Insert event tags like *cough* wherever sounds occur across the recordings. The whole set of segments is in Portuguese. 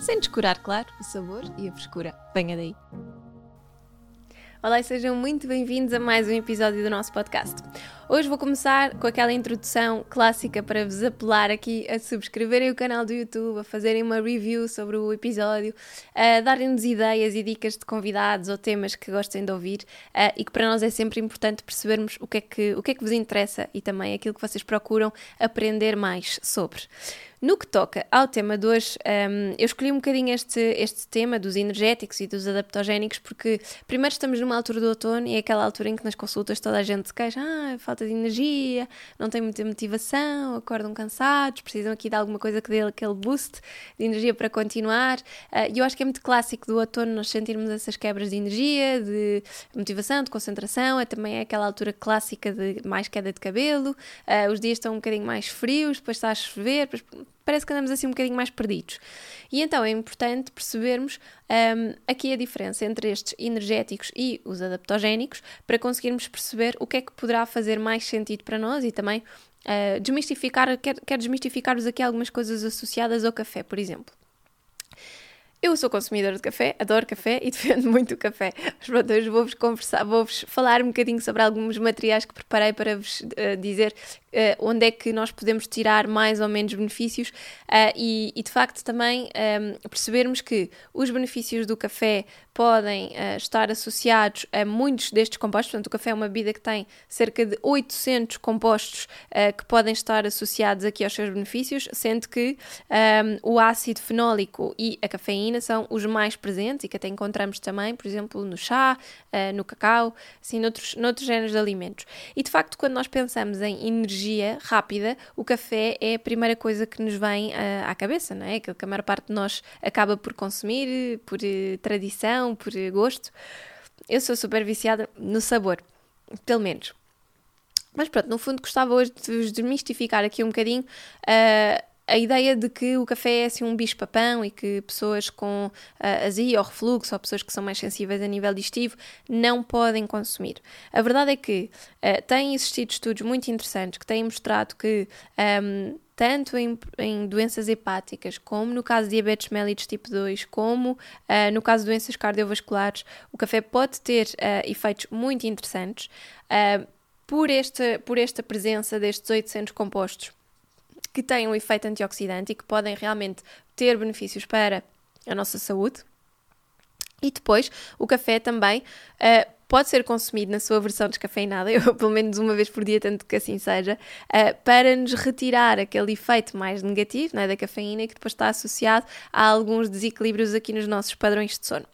sem descurar, claro, o sabor e a frescura. Venha daí! Olá e sejam muito bem-vindos a mais um episódio do nosso podcast. Hoje vou começar com aquela introdução clássica para vos apelar aqui a subscreverem o canal do YouTube, a fazerem uma review sobre o episódio, a darem-nos ideias e dicas de convidados ou temas que gostem de ouvir uh, e que para nós é sempre importante percebermos o que, é que, o que é que vos interessa e também aquilo que vocês procuram aprender mais sobre. No que toca ao tema de hoje, um, eu escolhi um bocadinho este, este tema dos energéticos e dos adaptogénicos porque, primeiro, estamos numa altura do outono e é aquela altura em que nas consultas toda a gente se queixa, ah, falta de energia, não tem muita motivação, acordam cansados, precisam aqui de alguma coisa que dê aquele boost de energia para continuar. Uh, e eu acho que é muito clássico do outono nós sentirmos essas quebras de energia, de motivação, de concentração, é também é aquela altura clássica de mais queda de cabelo, uh, os dias estão um bocadinho mais frios, depois está a chover, depois parece que andamos assim um bocadinho mais perdidos. E então é importante percebermos um, aqui a diferença entre estes energéticos e os adaptogénicos para conseguirmos perceber o que é que poderá fazer mais sentido para nós e também uh, desmistificar, quero, quero desmistificar-vos aqui algumas coisas associadas ao café, por exemplo. Eu sou consumidora de café, adoro café e *laughs* defendo muito o café. Mas pronto, hoje vou-vos conversar, vou-vos falar um bocadinho sobre alguns materiais que preparei para vos uh, dizer uh, onde é que nós podemos tirar mais ou menos benefícios uh, e, e, de facto também um, ehm, percebermos que os benefícios do café podem uh, estar associados a muitos destes compostos. Portanto, o café é uma bebida que tem cerca de 800 compostos que podem estar associados aqui aos seus benefícios, sendo que um, o ácido fenólico e a cafeína são os mais presentes e que até encontramos também, por exemplo, no chá, no cacau, assim, noutros, noutros géneros de alimentos. E de facto, quando nós pensamos em energia, energia rápida, o café é a primeira coisa que nos vem uh, à cabeça, não é? Aquilo que a maior parte de nós acaba por consumir, por uh, tradição, por uh, gosto. Eu sou super viciada no sabor, pelo menos. Mas pronto, no fundo gostava hoje de vos desmistificar aqui um bocadinho a ideia de que o café é assim um bicho-papão e que pessoas com uh, azia ou refluxo ou pessoas que são mais sensíveis a nível digestivo não podem consumir. A verdade é que uh, têm existido estudos muito interessantes que têm mostrado que um, tanto em, em, doenças hepáticas, como no caso de diabetes mellitus tipo 2, como uh, no caso de doenças cardiovasculares, o café pode ter uh, efeitos muito interessantes uh, por, este, por esta presença destes 800 compostos que têm um efeito antioxidante e que podem realmente ter benefícios para a nossa saúde. E depois, o café também uh, pode ser consumido na sua versão descafeinada, *laughs* eu pelo menos uma vez por dia tento que assim seja, uh, para nos retirar aquele efeito mais negativo é, da cafeína que depois está associado a alguns desequilíbrios aqui nos nossos padrões de sono.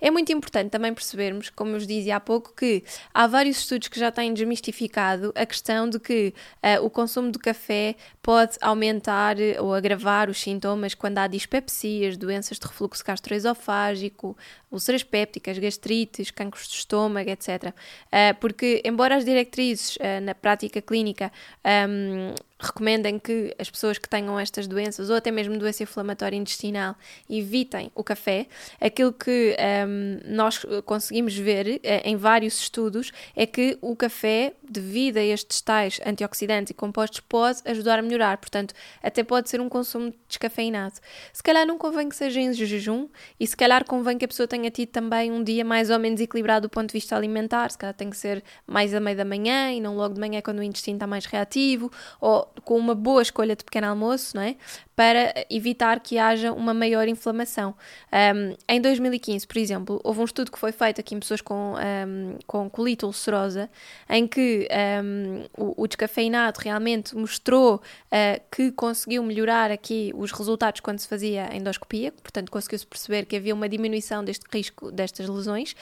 É muito importante também percebermos, como eu vos dizia há pouco, que há vários estudos que já têm desmistificado a questão de que uh, o consumo de café pode aumentar ou agravar os sintomas quando há dispepsias, doenças de refluxo gastroesofágico, úlceras pépticas, gastrites, cancros de estômago, etc. Uh, porque, embora as diretrizes uh, na prática clínica um, recomendem que as pessoas que tenham estas doenças ou até mesmo doença inflamatória intestinal evitem o café. Aquilo que um, nós conseguimos ver eh, em vários estudos é que o café, devido a estes tais antioxidantes e compostos, pode ajudar a melhorar. Portanto, até pode ser um consumo descafeinado. Se calhar não convém que seja em jejum e se calhar convém que a pessoa tenha tido também um dia mais ou menos equilibrado do ponto de vista alimentar. Se calhar tem que ser mais a meio da manhã e não logo de manhã quando o intestino está mais reativo ou com uma boa escolha de pequeno almoço, não é? Para evitar que haja uma maior inflamação. Um, em 2015, por exemplo, houve um estudo que foi feito aqui em pessoas com, um, com colite ulcerosa, em que um, o, o, descafeinado realmente mostrou uh, que conseguiu melhorar aqui os resultados quando se fazia endoscopia, portanto conseguiu-se perceber que havia uma diminuição deste risco destas lesões.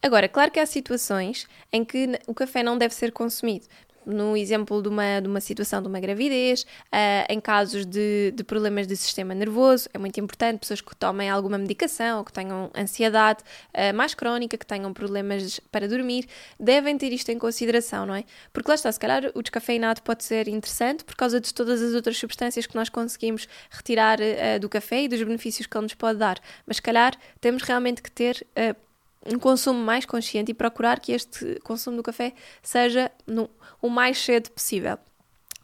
Agora, claro que há situações em que o café não deve ser consumido no exemplo de uma, de uma situação de uma gravidez, uh, em casos de, de problemas de sistema nervoso, é muito importante pessoas que tomem alguma medicação ou que tenham ansiedade uh, mais crónica, que tenham problemas para dormir, devem ter isto em consideração, não é? Porque lá está, se calhar o descafeinado pode ser interessante por causa de todas as outras substâncias que nós conseguimos retirar uh, do café e dos benefícios que ele nos pode dar, mas se calhar temos realmente que ter um consumo mais consciente e procurar que este consumo do café seja no, o mais cedo possível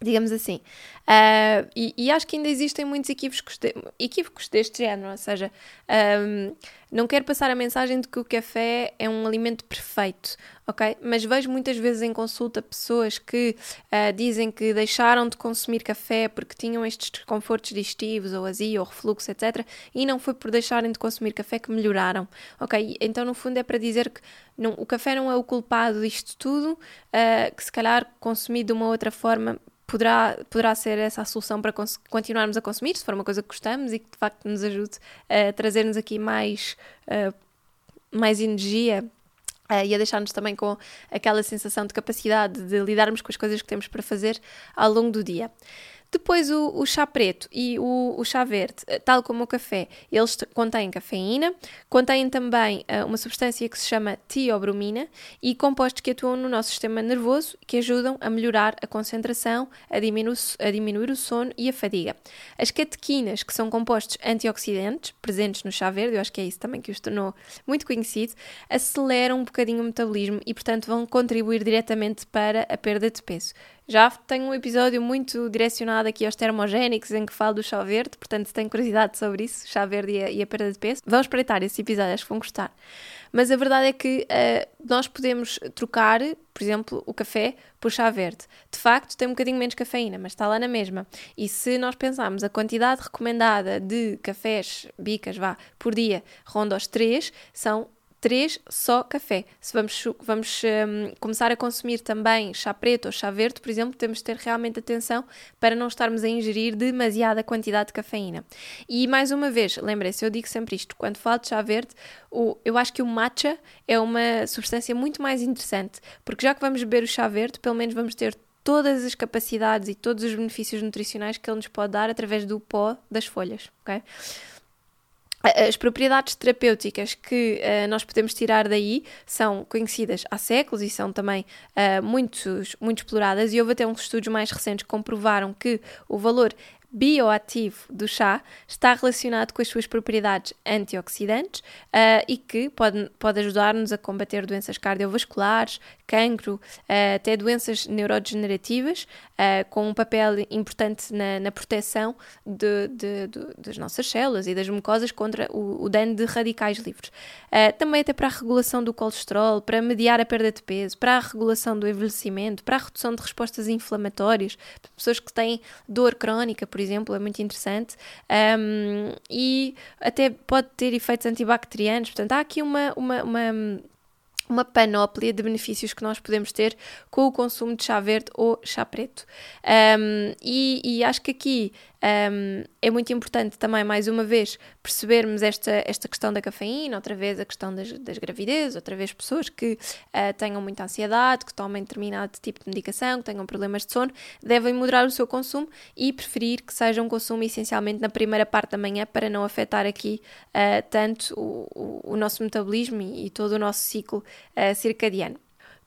digamos assim. Uh, e, e, acho que ainda existem muitos equívocos, de, equívocos deste género, ou seja, um, não quero passar a mensagem de que o café é um alimento perfeito, ok? Mas vejo muitas vezes em consulta pessoas que uh, dizem que deixaram de consumir café porque tinham estes desconfortos digestivos, ou azia, ou refluxo, etc. E não foi por deixarem de consumir café que melhoraram, ok? Então, no fundo, é para dizer que não, o café não é o culpado disto tudo, uh, que se calhar consumir de uma outra forma poderá, poderá ser essa a solução para continuarmos a consumir, se for uma coisa que gostamos e que de facto nos ajude a trazer-nos aqui mais, uh, mais energia Uh, e a deixar-nos também com aquela sensação de capacidade de lidarmos com as coisas que temos para fazer ao longo do dia. Depois o, o chá preto e o, o, chá verde, eh, tal como o café, eles contêm cafeína, contêm também uh, uma substância que se chama tiobromina e compostos que atuam no nosso sistema nervoso que ajudam a melhorar a concentração, a diminuir, a diminuir o sono e a fadiga. As catequinas, que são compostos antioxidantes presentes no chá verde, eu acho que é isso também que os tornou muito conhecido, aceleram um bocadinho o metabolismo e, portanto, vão contribuir diretamente para a perda de peso. Já tenho um episódio muito direcionado aqui aos termogénicos em que falo do chá verde, portanto, se têm curiosidade sobre isso, chá verde e a, e a perda de peso, vão espreitar esse episódio, acho que vão gostar. Mas a verdade é que uh, nós podemos trocar, por exemplo, o café por chá verde. De facto, tem um bocadinho menos cafeína, mas está lá na mesma. E se nós pensarmos a quantidade recomendada de cafés, bicas, vá, por dia, ronda aos 3, são 3 só café. Se vamos, vamos um, começar a consumir também chá preto ou chá verde, por exemplo, temos de ter realmente atenção para não estarmos a ingerir demasiada quantidade de cafeína. E mais uma vez, lembrem-se, eu digo sempre isto, quando falo de chá verde, o, eu acho que o matcha é uma substância muito mais interessante, porque já que vamos beber o chá verde, pelo menos vamos ter todas as capacidades e todos os benefícios nutricionais que ele nos pode dar através do pó das folhas, ok? As propriedades terapêuticas que uh, nós podemos tirar daí são conhecidas há séculos e são também uh, muitos, muito exploradas, e houve até uns estudos mais recentes que comprovaram que o valor bioativo do chá está relacionado com as suas propriedades antioxidantes uh, e que pode, pode ajudar-nos a combater doenças cardiovasculares, cancro, uh, até doenças neurodegenerativas, uh, com um papel importante na, na proteção de, de, de, das nossas células e das mucosas contra o, o dano de radicais livres. também até para a regulação do colesterol, para mediar a perda de peso, para a regulação do envelhecimento, para a redução de respostas inflamatórias, pessoas que têm dor crónica, por por exemplo, é muito interessante um, e até pode ter efeitos antibacterianos. Portanto, há aqui uma, uma, uma uma panóplia de benefícios que nós podemos ter com o consumo de chá verde ou chá preto. Um, e, e, acho que aqui um, é muito importante também, mais uma vez, percebermos esta, esta questão da cafeína, outra vez a questão das, das outra vez pessoas que uh, tenham muita ansiedade, que tomem determinado tipo de medicação, que tenham problemas de sono, devem moderar o seu consumo e preferir que seja um consumo essencialmente na primeira parte da manhã para não afetar aqui uh, tanto o, o, o, nosso metabolismo e, e, todo o nosso ciclo uh, circadiano.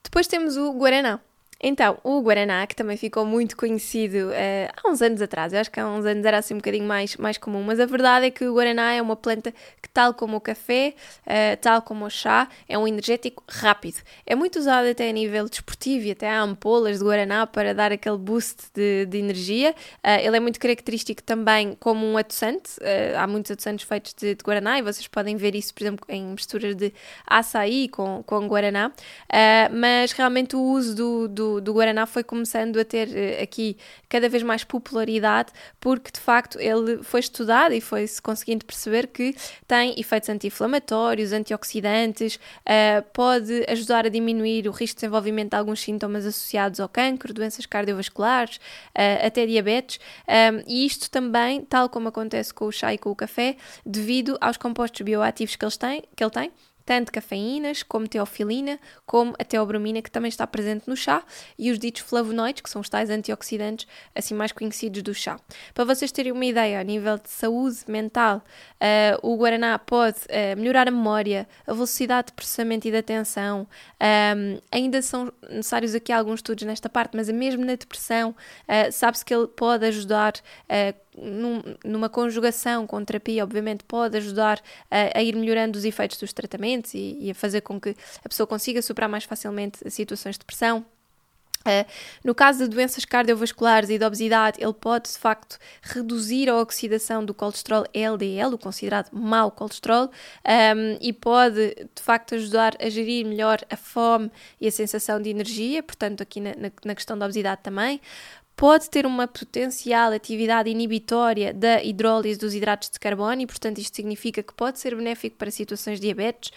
Depois temos o Guaraná. Então, o Guaraná, que também ficou muito conhecido uh, há uns anos atrás, eu acho que há uns anos era assim um bocadinho mais, mais comum, mas a verdade é que o Guaraná é uma planta que, tal como o café, uh, tal como o chá, é um energético rápido. É muito usado até a nível desportivo e até há ampolas de Guaraná para dar aquele boost de, de energia. Uh, ele é muito característico também como um adoçante, há muitos adoçantes feitos de, de, Guaraná e vocês podem ver isso, por exemplo, em misturas de açaí com, com Guaraná, mas realmente o uso do, do do, Guaraná foi começando a ter uh, aqui cada vez mais popularidade, porque de facto ele foi estudado e foi-se conseguindo perceber que tem efeitos anti-inflamatórios, antioxidantes, uh, pode ajudar a diminuir o risco de desenvolvimento de alguns sintomas associados ao cancro, doenças cardiovasculares, uh, até diabetes, um, e isto também, tal como acontece com o chá e com o café, devido aos compostos bioativos que, eles têm, que ele tem, tanto cafeínas, como teofilina, como a teobromina, que também está presente no chá, e os ditos flavonoides, que são os tais antioxidantes assim mais conhecidos do chá. Para vocês terem uma ideia, a nível de saúde mental, uh, o guaraná pode uh, melhorar a memória, a velocidade de processamento e de atenção. Um, ainda são necessários aqui alguns estudos nesta parte, mas mesmo na depressão, uh, sabe-se que ele pode ajudar num, numa conjugação com terapia, obviamente, pode ajudar a, a ir melhorando os efeitos dos tratamentos e, e, a fazer com que a pessoa consiga superar mais facilmente situações de depressão. Uh, no caso de doenças cardiovasculares e de obesidade, ele pode de facto reduzir a oxidação do colesterol LDL, o considerado mau colesterol, um, e pode de facto ajudar a gerir melhor a fome e a sensação de energia, portanto, aqui na, na, na questão da obesidade também pode ter uma potencial atividade inibitória da hidrólise dos hidratos de carbono e, portanto, isto significa que pode ser benéfico para situações de diabetes.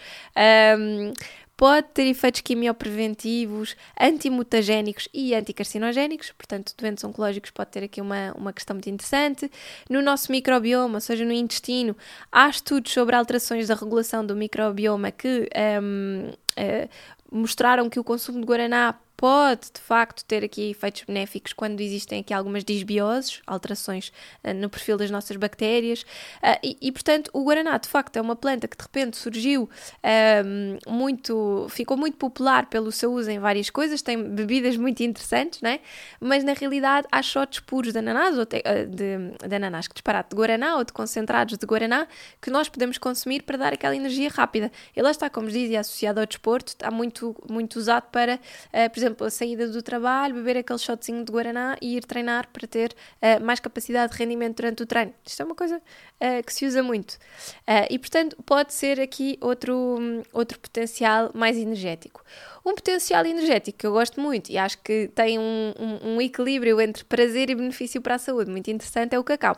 Um, pode ter efeitos quimiopreventivos, antimutagénicos e anticarcinogénicos, portanto, doentes oncológicos pode ter aqui uma, uma questão muito interessante. No nosso microbioma, ou seja, no intestino, há estudos sobre alterações da regulação do microbioma que um, uh, eh, mostraram que o consumo de guaraná pode de facto ter aqui efeitos benéficos quando existem aqui algumas disbioses, alterações uh, no perfil das nossas bactérias. Uh, e, e, portanto, o guaraná de facto é uma planta que de repente surgiu uh, muito, ficou muito popular pelo seu uso em várias coisas, tem bebidas muito interessantes, né? mas na realidade há shots puros de ananás, ou te, de, de ananás, que disparate, de guaraná ou de concentrados de guaraná que nós podemos consumir para dar aquela energia rápida. E lá está, como dizia, associado ao desporto, está muito, muito usado para, por exemplo, exemplo, a saída do trabalho, beber aquele shotzinho de Guaraná e ir treinar para ter uh, mais capacidade de rendimento durante o treino. Isto é uma coisa uh, que se usa muito. Uh, e, portanto, pode ser aqui outro, um, outro potencial mais energético. Um potencial energético que eu gosto muito e acho que tem um, um, um equilíbrio entre prazer e benefício para a saúde muito interessante é o cacau.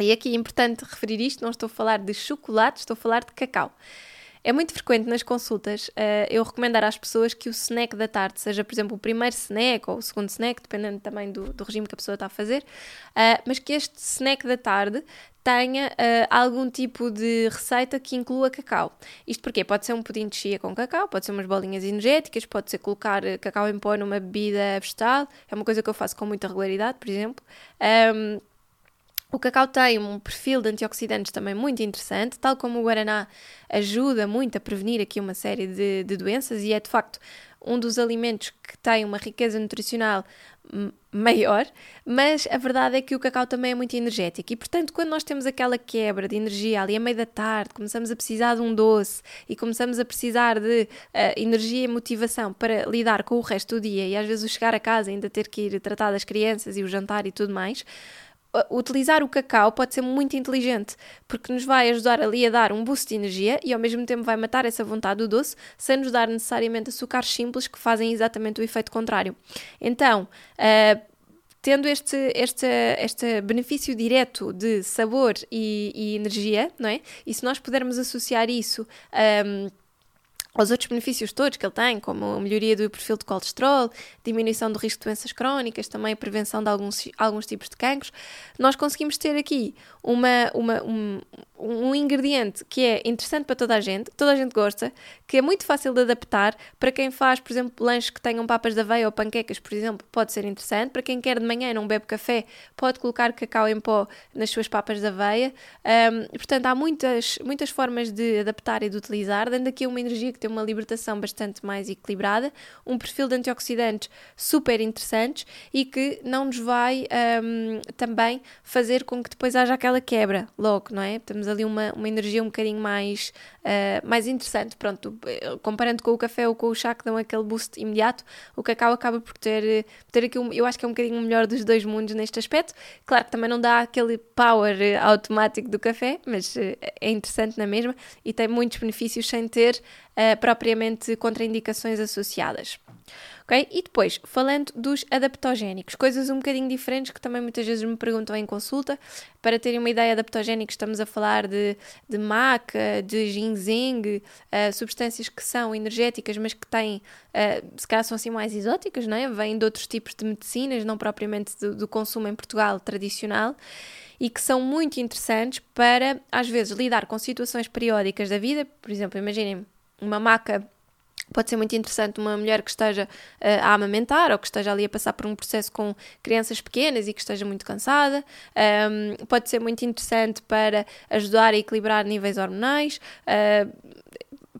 E aqui é importante referir isto, não estou a falar de chocolate, estou a falar de cacau. É muito frequente nas consultas uh, eu recomendar às pessoas que o snack da tarde, seja por exemplo o primeiro snack ou o segundo snack, dependendo também do, do regime que a pessoa está a fazer, uh, mas que este snack da tarde tenha uh, algum tipo de receita que inclua cacau. Isto porque pode ser um pudim de chia com cacau, pode ser umas bolinhas energéticas, pode ser colocar cacau em pó numa bebida vegetal, é uma coisa que eu faço com muita regularidade, por exemplo. Um, o cacau tem um perfil de antioxidantes também muito interessante, tal como o guaraná ajuda muito a prevenir aqui uma série de, de doenças e é de facto um dos alimentos que tem uma riqueza nutricional maior, mas a verdade é que o cacau também é muito energético e, portanto, quando nós temos aquela quebra de energia ali a meio da tarde, começamos a precisar de um doce e começamos a precisar de uh, energia e motivação para lidar com o resto do dia e às vezes o chegar a casa ainda ter que ir tratar das crianças e o jantar e tudo mais, utilizar o cacau pode ser muito inteligente, porque nos vai ajudar ali a dar um boost de energia e ao mesmo tempo vai matar essa vontade do doce, sem nos dar necessariamente açúcares simples que fazem exatamente o efeito contrário. Então, uh, tendo este, este, este benefício direto de sabor e, e, energia, não é? E se nós pudermos associar isso. Um, aos outros benefícios todos que ele tem, como a melhoria do perfil de colesterol, diminuição do risco de doenças crónicas, também a prevenção de alguns, alguns tipos de cancros, nós conseguimos ter aqui uma, uma, um, um ingrediente que é interessante para toda a gente, toda a gente gosta, que é muito fácil de adaptar para quem faz, por exemplo, lanches que tenham papas de aveia ou panquecas, por exemplo, pode ser interessante. Para quem quer de manhã e não bebe café, pode colocar cacau em pó nas suas papas de aveia. Um, portanto, há muitas, muitas formas de adaptar e de utilizar, dando aqui uma energia que tem uma libertação bastante mais equilibrada, um perfil de antioxidantes super interessantes e que não nos vai um, também fazer com que depois haja aquela quebra logo, não é? Temos ali uma, uma energia um bocadinho mais, uh, mais interessante. Pronto, comparando com o café ou com o chá que dão aquele boost imediato, o cacau acaba por ter, ter aqui, um, eu acho que é um bocadinho melhor dos dois mundos neste aspecto. Claro que também não dá aquele power automático do café, mas é interessante na mesma e tem muitos benefícios sem ter uh, propriamente contraindicações associadas. E depois, falando dos adaptogénicos, coisas um bocadinho diferentes que também muitas vezes me perguntam em consulta. Para terem uma ideia, adaptogénicos, estamos a falar de, de maca, de ginseng, uh, substâncias que são energéticas, mas que têm, uh, se calhar são assim mais exóticas, não é? Vêm de outros tipos de medicinas, não propriamente do, do consumo em Portugal tradicional e que são muito interessantes para, às vezes, lidar com situações periódicas da vida. Por exemplo, imaginem uma maca Pode ser muito interessante uma mulher que esteja uh, a amamentar ou que esteja ali a passar por um processo com crianças pequenas e que esteja muito cansada. Um, pode ser muito interessante para ajudar a equilibrar níveis hormonais. Uh,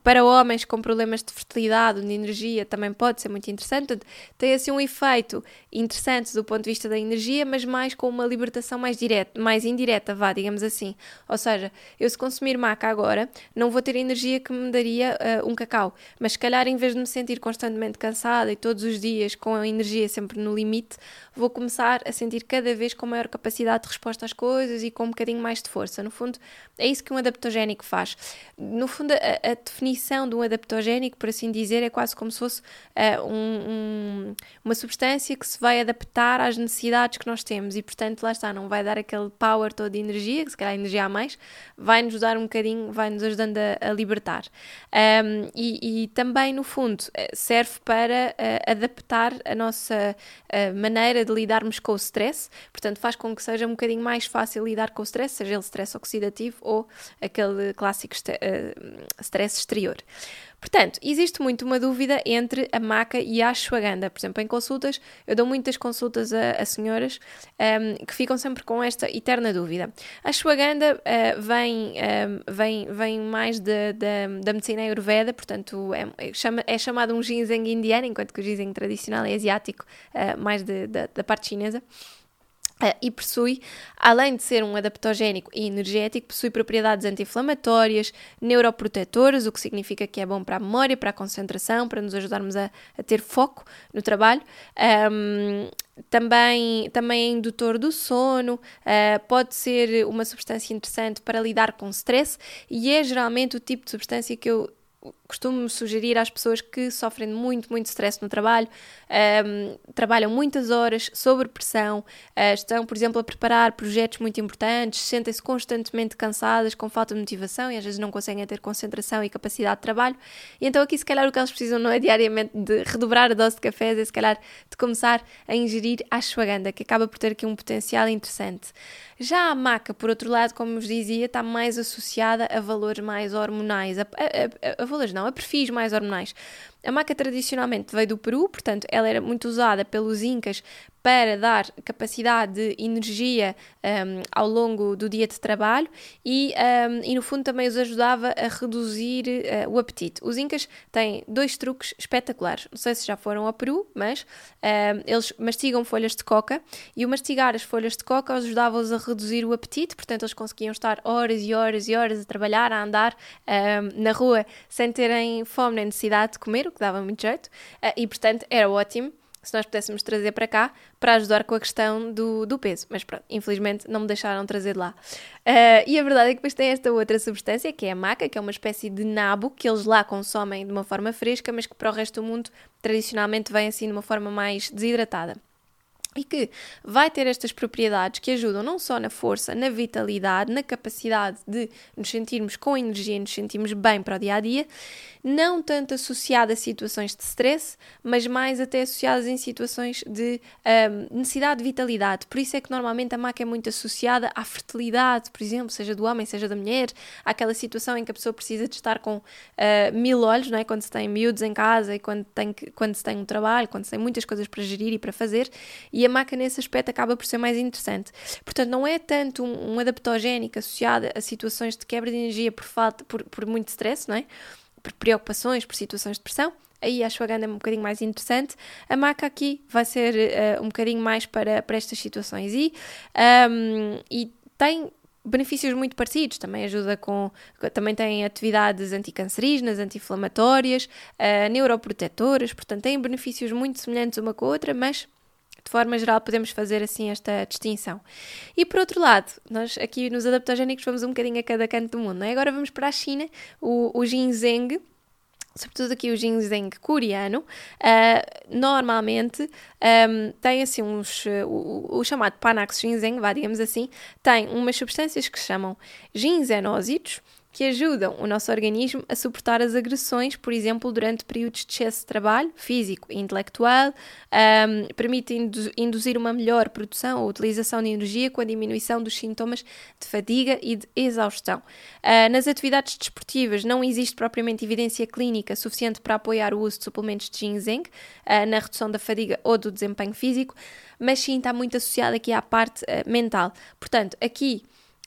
para homens com problemas de fertilidade, de energia, também pode ser muito interessante. Tem assim um efeito interessante do ponto de vista da energia, mas mais com uma libertação mais direta, mais indireta, vá, digamos assim. Ou seja, eu se consumir maca agora, não vou ter a energia que me daria uh, um cacau, mas se calhar em vez de me sentir constantemente cansada e todos os dias com a energia sempre no limite, vou começar a sentir cada vez com maior capacidade de resposta às coisas e com um bocadinho mais de força. No fundo, é isso que um adaptogénico faz. No fundo, a, a definição de um adaptogénico, por assim dizer, é quase como se fosse uh, um, um, uma substância que se vai adaptar às necessidades que nós temos e, portanto, lá está, não vai dar aquele power todo de energia, que se calhar energia a mais, vai-nos dar um bocadinho, vai-nos ajudando a, a libertar. Um, e, e, também, no fundo, eh, serve para uh, adaptar a nossa uh, maneira de lidarmos com o stress, portanto, faz com que seja um bocadinho mais fácil lidar com o stress, seja ele stress oxidativo ou aquele clássico stress exterior. Portanto, existe muito uma dúvida entre a maca e a ashwagandha. Por exemplo, em consultas, eu dou muitas consultas a, a senhoras um, que ficam sempre com esta eterna dúvida. A ashwagandha uh, vem, um, vem, vem mais de, de, da medicina ayurveda, portanto, é, é, chama, é chamado um ginseng indiano, enquanto que o ginseng tradicional é asiático, uh, mais de, da parte chinesa. Uh, e possui, além de ser um adaptogénico e energético, possui propriedades anti-inflamatórias, neuroprotetoras, o que significa que é bom para a memória, para a concentração, para nos ajudarmos a, a ter foco no trabalho. Um, também, também é indutor do sono, uh, pode ser uma substância interessante para lidar com stress e é geralmente o tipo de substância que eu costumo sugerir às pessoas que sofrem muito, muito stress no trabalho, um, trabalham muitas horas, sob pressão, uh, estão, por exemplo, a preparar projetos muito importantes, sentem-se constantemente cansadas, com falta de motivação e às vezes não conseguem ter concentração e capacidade de trabalho. E então aqui, se calhar, o que elas precisam não é diariamente de redobrar a dose de cafés, é se calhar de começar a ingerir a ashwagandha, que acaba por ter aqui um potencial interessante. Já a maca, por outro lado, como vos dizia, está mais associada a valores mais hormonais, a, a, a não, a perfis mais hormonais. A maca tradicionalmente veio do Peru, portanto, ela era muito usada pelos Incas para dar capacidade de energia um, ao longo do dia de trabalho e, um, e, no fundo, também os ajudava a reduzir uh, o apetite. Os Incas têm dois truques espetaculares. Não sei se já foram ao Peru, mas um, eles mastigam folhas de coca e o mastigar as folhas de coca ajudava-os a reduzir o apetite, portanto, eles conseguiam estar horas e horas e horas a trabalhar, a andar na rua sem terem fome nem necessidade de comer, que dava muito jeito, uh, e portanto era ótimo se nós pudéssemos trazer para cá para ajudar com a questão do, do peso. Mas pronto, infelizmente não me deixaram trazer lá. Uh, e a verdade é que depois tem esta outra substância, que é a maca, que é uma espécie de nabo que eles lá consomem de uma forma fresca, mas que para o resto do mundo tradicionalmente vem assim de uma forma mais desidratada e que vai ter estas propriedades que ajudam não só na força, na vitalidade, na capacidade de nos sentirmos com energia e nos sentirmos bem para o dia a dia, não tanto associada a situações de stress, mas mais até associadas em situações de um, necessidade de vitalidade. Por isso é que normalmente a maca é muito associada à fertilidade, por exemplo, seja do homem, seja da mulher, àquela situação em que a pessoa precisa de estar com uh, mil olhos, não é? quando se tem miúdos em casa e quando, tem que, quando se tem um trabalho, quando se tem muitas coisas para gerir e para fazer. E e a maca nesse aspecto acaba por ser mais interessante. Portanto, não é tanto um, um adaptogénico associado a situações de quebra de energia por falta, por, por muito stress, não é? Por preocupações, por situações de pressão, aí a ashwagandha é um bocadinho mais interessante. A maca aqui vai ser uh, um bocadinho mais para, para estas situações e, um, e tem benefícios muito parecidos, também ajuda com, também tem atividades anticancerígenas, anti-inflamatórias, uh, neuroprotetoras, portanto tem benefícios muito semelhantes uma com a outra, mas de forma geral, podemos fazer assim esta distinção. E por outro lado, nós aqui nos adaptogénicos vamos um bocadinho a cada canto do mundo. Não é? Agora vamos para a China, o, o ginseng sobretudo aqui o ginseng coreano, uh, normalmente um, tem assim uns, o, o, chamado Panax ginseng, vá, digamos assim, tem umas substâncias que se chamam ginsenósidos, que ajudam o nosso organismo a suportar as agressões, por exemplo, durante períodos de excesso de trabalho físico e intelectual, um, induzir uma melhor produção ou utilização de energia com a diminuição dos sintomas de fadiga e de exaustão. Uh, nas atividades desportivas não existe propriamente evidência clínica suficiente para apoiar o uso de suplementos de ginseng uh, na redução da fadiga ou do desempenho físico, mas sim está muito associado aqui à parte uh, mental. Portanto, aqui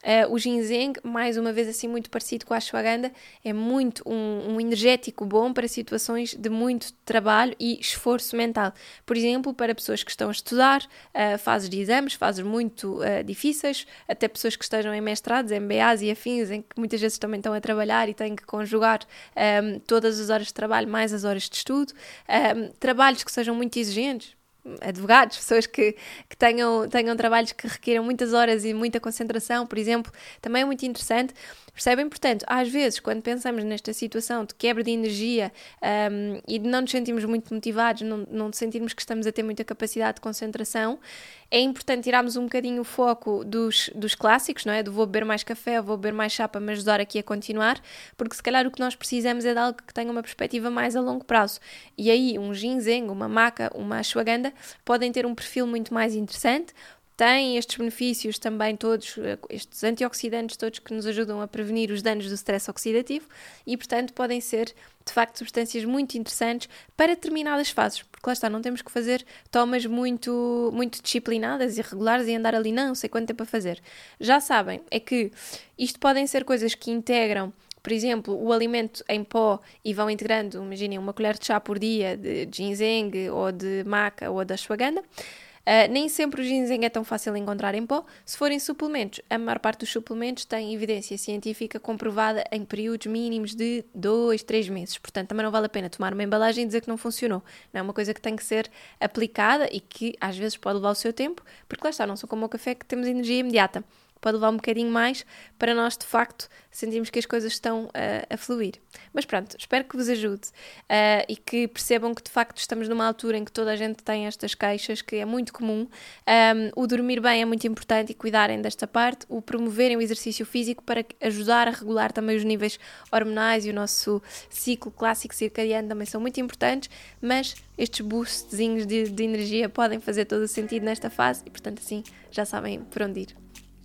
Uh, o ginseng, mais uma vez assim muito parecido com a ashwagandha, é muito um, um, energético bom para situações de muito trabalho e esforço mental. Por exemplo, para pessoas que estão a estudar, uh, fases de exames, fases muito uh, difíceis, até pessoas que estejam em mestrados, MBAs e afins, em que muitas vezes também estão a trabalhar e têm que conjugar um, ehm, todas as horas de trabalho mais as horas de estudo, um, ehm, trabalhos que sejam muito exigentes, advogados, pessoas que, que tenham, tenham trabalhos que requeram muitas horas e muita concentração, por exemplo, também é muito interessante. Percebem? Portanto, às vezes, quando pensamos nesta situação de quebra de energia um, e de não nos sentirmos muito motivados, não, não sentirmos que estamos a ter muita capacidade de concentração, é importante tirarmos um bocadinho o foco dos, dos clássicos, não é? Do vou beber mais café, vou beber mais chá para me ajudar aqui a continuar, porque se calhar o que nós precisamos é de algo que tenha uma perspectiva mais a longo prazo. E aí, um ginseng, uma maca, uma ashwagandha podem ter um perfil muito mais interessante, têm estes benefícios também todos, eh, estes antioxidantes todos que nos ajudam a prevenir os danos do stress oxidativo e, portanto, podem ser de facto substâncias muito interessantes para determinadas fases, porque lá está, não temos que fazer tomas muito, muito disciplinadas e regulares e andar ali não sei quanto tempo a fazer. Já sabem, é que isto podem ser coisas que integram por exemplo, o alimento em pó e vão integrando, imaginem, uma colher de chá por dia de ginseng ou de maca ou da ashwagandha. Uh, nem sempre o ginseng é tão fácil de encontrar em pó. Se forem suplementos, a maior parte dos suplementos tem evidência científica comprovada em períodos mínimos de 2, 3 meses. Portanto, também não vale a pena tomar uma embalagem e dizer que não funcionou. Não é uma coisa que tem que ser aplicada e que às vezes pode levar o seu tempo, porque lá está, não são como o café que temos energia imediata pode levar um bocadinho mais para nós de facto sentirmos que as coisas estão uh, a fluir. Mas pronto, espero que vos ajude uh, e que percebam que de facto estamos numa altura em que toda a gente tem estas queixas, que é muito comum. Um, o dormir bem é muito importante e cuidarem desta parte, o promoverem o exercício físico para ajudar a regular também os níveis hormonais e o nosso ciclo clássico circadiano também são muito importantes, mas estes boostzinhos de, de energia podem fazer todo o sentido nesta fase e portanto assim já sabem por onde ir.